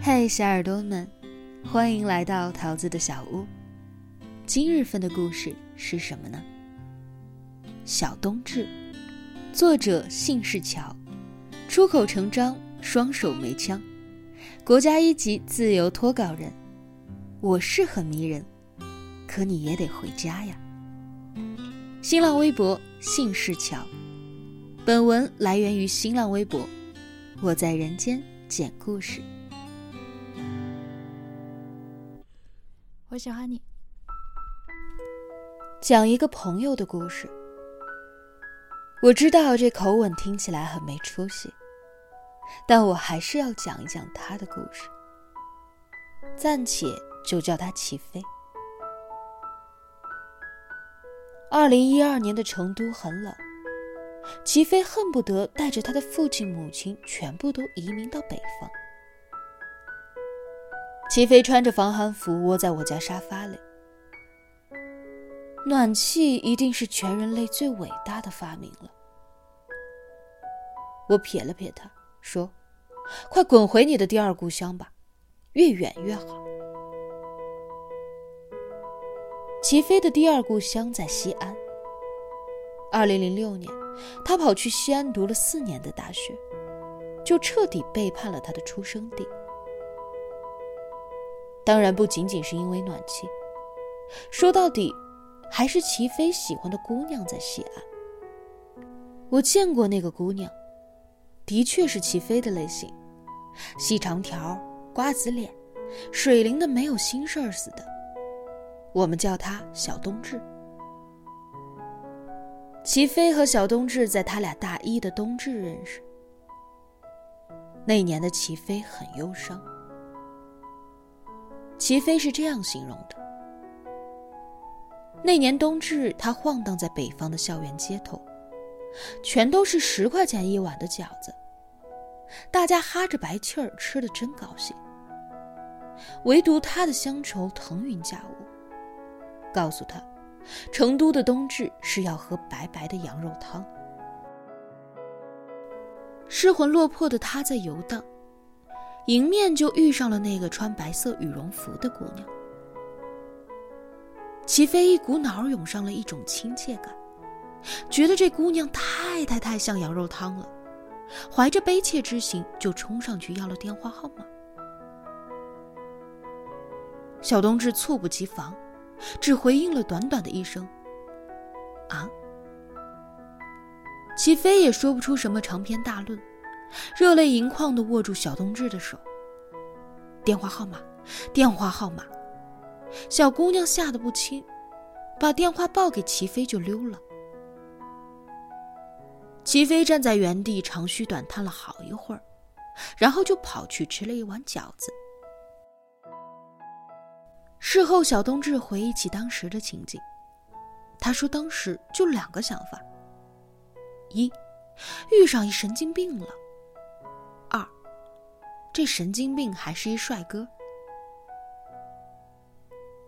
嗨，小耳朵们，欢迎来到桃子的小屋。今日份的故事是什么呢？小冬至，作者姓氏乔，出口成章，双手没枪，国家一级自由脱稿人。我是很迷人，可你也得回家呀。新浪微博姓氏乔，本文来源于新浪微博。我在人间讲故事。我喜欢你。讲一个朋友的故事。我知道这口吻听起来很没出息，但我还是要讲一讲他的故事。暂且就叫他齐飞。二零一二年的成都很冷，齐飞恨不得带着他的父亲母亲全部都移民到北方。齐飞穿着防寒服窝在我家沙发里。暖气一定是全人类最伟大的发明了。我瞥了瞥他，说：“快滚回你的第二故乡吧，越远越好。”齐飞的第二故乡在西安。二零零六年，他跑去西安读了四年的大学，就彻底背叛了他的出生地。当然不仅仅是因为暖气，说到底，还是齐飞喜欢的姑娘在西安。我见过那个姑娘，的确是齐飞的类型，细长条、瓜子脸，水灵的没有心事儿似的。我们叫她小冬至。齐飞和小冬至在他俩大一的冬至认识。那年的齐飞很忧伤。齐飞是这样形容的：那年冬至，他晃荡在北方的校园街头，全都是十块钱一碗的饺子，大家哈着白气儿吃的真高兴。唯独他的乡愁腾云驾雾，告诉他，成都的冬至是要喝白白的羊肉汤。失魂落魄的他在游荡。迎面就遇上了那个穿白色羽绒服的姑娘，齐飞一股脑涌上了一种亲切感，觉得这姑娘太太太像羊肉汤了，怀着悲切之心就冲上去要了电话号码。小冬至猝不及防，只回应了短短的一声“啊”，齐飞也说不出什么长篇大论。热泪盈眶的握住小冬至的手。电话号码，电话号码。小姑娘吓得不轻，把电话报给齐飞就溜了。齐飞站在原地长吁短叹了好一会儿，然后就跑去吃了一碗饺子。事后，小冬至回忆起当时的情景，他说当时就两个想法：一，遇上一神经病了。二这神经病还是一帅哥。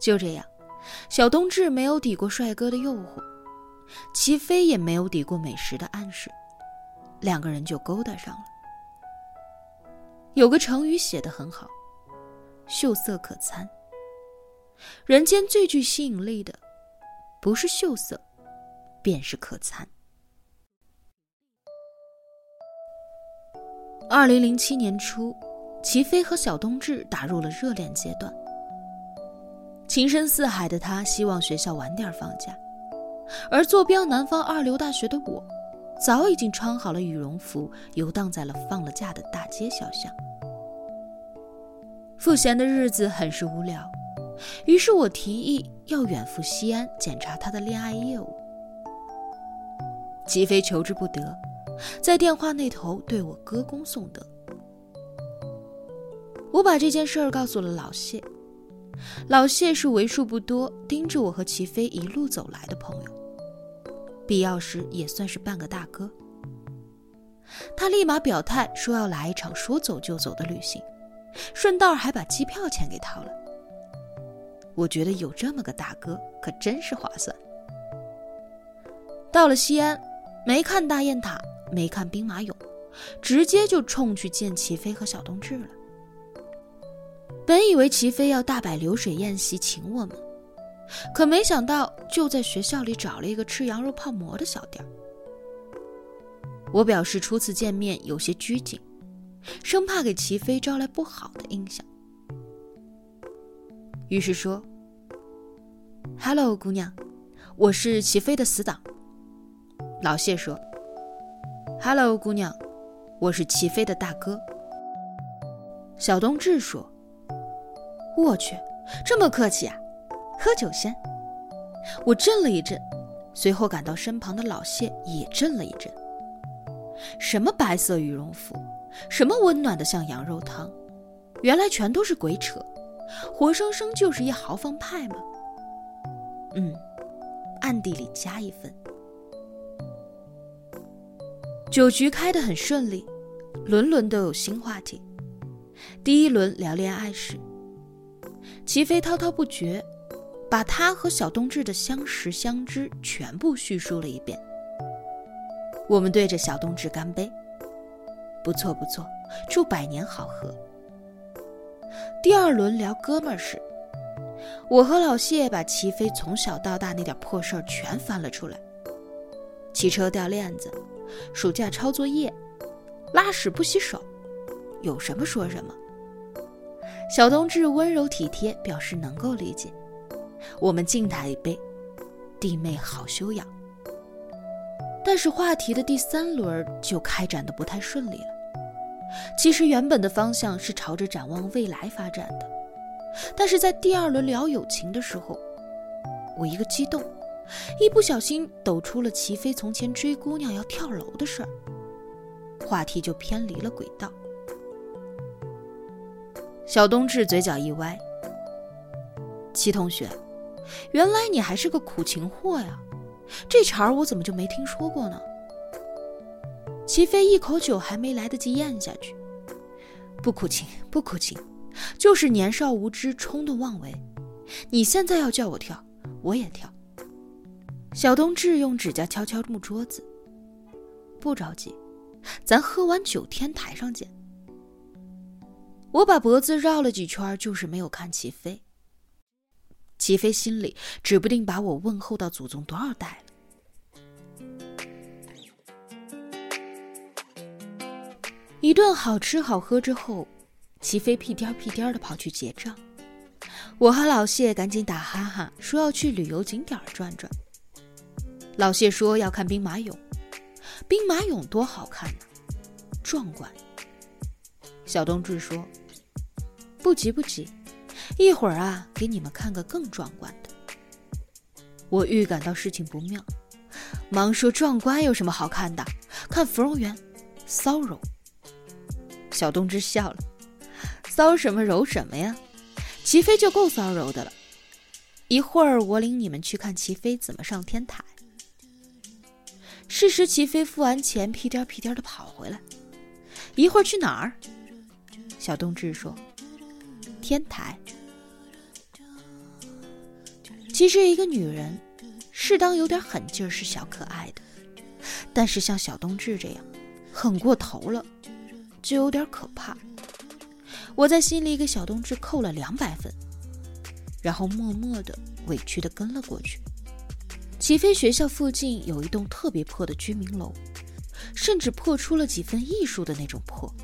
就这样，小冬至没有抵过帅哥的诱惑，齐飞也没有抵过美食的暗示，两个人就勾搭上了。有个成语写得很好：“秀色可餐。”人间最具吸引力的，不是秀色，便是可餐。二零零七年初。齐飞和小冬至打入了热恋阶段。情深似海的他希望学校晚点放假，而坐标南方二流大学的我，早已经穿好了羽绒服，游荡在了放了假的大街小巷。赋闲的日子很是无聊，于是我提议要远赴西安检查他的恋爱业务。齐飞求之不得，在电话那头对我歌功颂德。我把这件事儿告诉了老谢，老谢是为数不多盯着我和齐飞一路走来的朋友，必要时也算是半个大哥。他立马表态说要来一场说走就走的旅行，顺道还把机票钱给掏了。我觉得有这么个大哥可真是划算。到了西安，没看大雁塔，没看兵马俑，直接就冲去见齐飞和小冬至了。本以为齐飞要大摆流水宴席请我们，可没想到就在学校里找了一个吃羊肉泡馍的小店我表示初次见面有些拘谨，生怕给齐飞招来不好的印象，于是说：“Hello，姑娘，我是齐飞的死党。”老谢说：“Hello，姑娘，我是齐飞的大哥。”小冬至说。我去，这么客气啊！喝酒先。我震了一震，随后感到身旁的老谢也震了一震。什么白色羽绒服，什么温暖的像羊肉汤，原来全都是鬼扯，活生生就是一豪放派嘛。嗯，暗地里加一分。酒局开得很顺利，轮轮都有新话题。第一轮聊恋爱时。齐飞滔滔不绝，把他和小冬至的相识相知全部叙述了一遍。我们对着小冬至干杯，不错不错，祝百年好合。第二轮聊哥们儿时，我和老谢把齐飞从小到大那点破事儿全翻了出来：骑车掉链子，暑假抄作业，拉屎不洗手，有什么说什么。小冬至温柔体贴，表示能够理解。我们敬他一杯，弟妹好修养。但是话题的第三轮就开展的不太顺利了。其实原本的方向是朝着展望未来发展的，但是在第二轮聊友情的时候，我一个激动，一不小心抖出了齐飞从前追姑娘要跳楼的事儿，话题就偏离了轨道。小冬至嘴角一歪：“齐同学，原来你还是个苦情货呀！这茬儿我怎么就没听说过呢？”齐飞一口酒还没来得及咽下去，不苦情，不苦情，就是年少无知，冲动妄为。你现在要叫我跳，我也跳。小冬至用指甲敲敲木桌子：“不着急，咱喝完酒天台上见。”我把脖子绕了几圈，就是没有看齐飞。齐飞心里指不定把我问候到祖宗多少代了。一顿好吃好喝之后，齐飞屁颠屁颠的跑去结账。我和老谢赶紧打哈哈，说要去旅游景点转转。老谢说要看兵马俑，兵马俑多好看呢，壮观。小冬至说。不急不急，一会儿啊，给你们看个更壮观的。我预感到事情不妙，忙说：“壮观有什么好看的？看芙蓉园，骚柔。”小冬至笑了：“骚什么柔什么呀？齐飞就够骚柔的了。一会儿我领你们去看齐飞怎么上天台。”是时，齐飞付完钱，屁颠屁颠的跑回来。一会儿去哪儿？小冬至说。天台。其实，一个女人适当有点狠劲儿是小可爱的，但是像小冬至这样狠过头了，就有点可怕。我在心里给小冬至扣了两百分，然后默默的、委屈的跟了过去。起飞学校附近有一栋特别破的居民楼，甚至破出了几分艺术的那种破。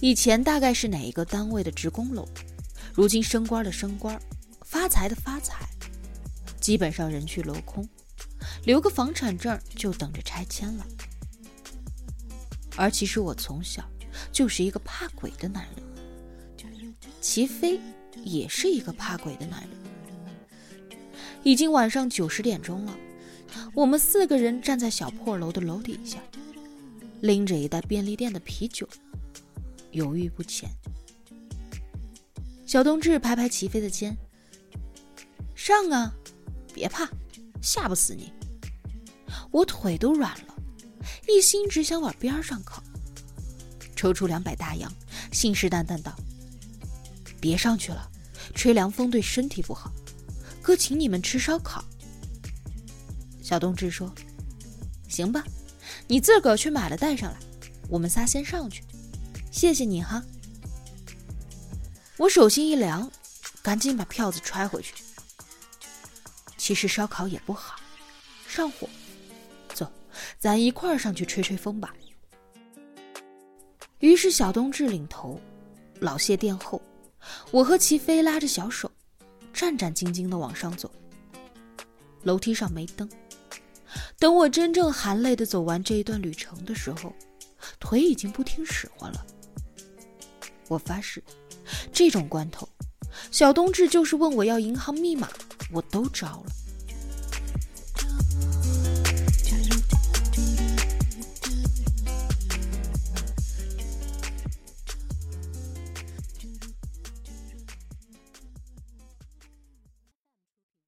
以前大概是哪一个单位的职工楼，如今升官的升官，发财的发财，基本上人去楼空，留个房产证就等着拆迁了。而其实我从小就是一个怕鬼的男人，齐飞也是一个怕鬼的男人。已经晚上九十点钟了，我们四个人站在小破楼的楼底下，拎着一袋便利店的啤酒。犹豫不前，小冬至拍拍齐飞的肩：“上啊，别怕，吓不死你。”我腿都软了，一心只想往边上靠。抽出两百大洋，信誓旦旦道：“别上去了，吹凉风对身体不好。哥请你们吃烧烤。”小冬至说：“行吧，你自个儿去买了带上来，我们仨先上去，谢谢你哈。我手心一凉，赶紧把票子揣回去。其实烧烤也不好，上火。走，咱一块儿上去吹吹风吧。于是小冬至领头，老谢殿后，我和齐飞拉着小手，战战兢兢地往上走。楼梯上没灯，等我真正含泪地走完这一段旅程的时候，腿已经不听使唤了。我发誓。这种关头，小冬至就是问我要银行密码，我都招了。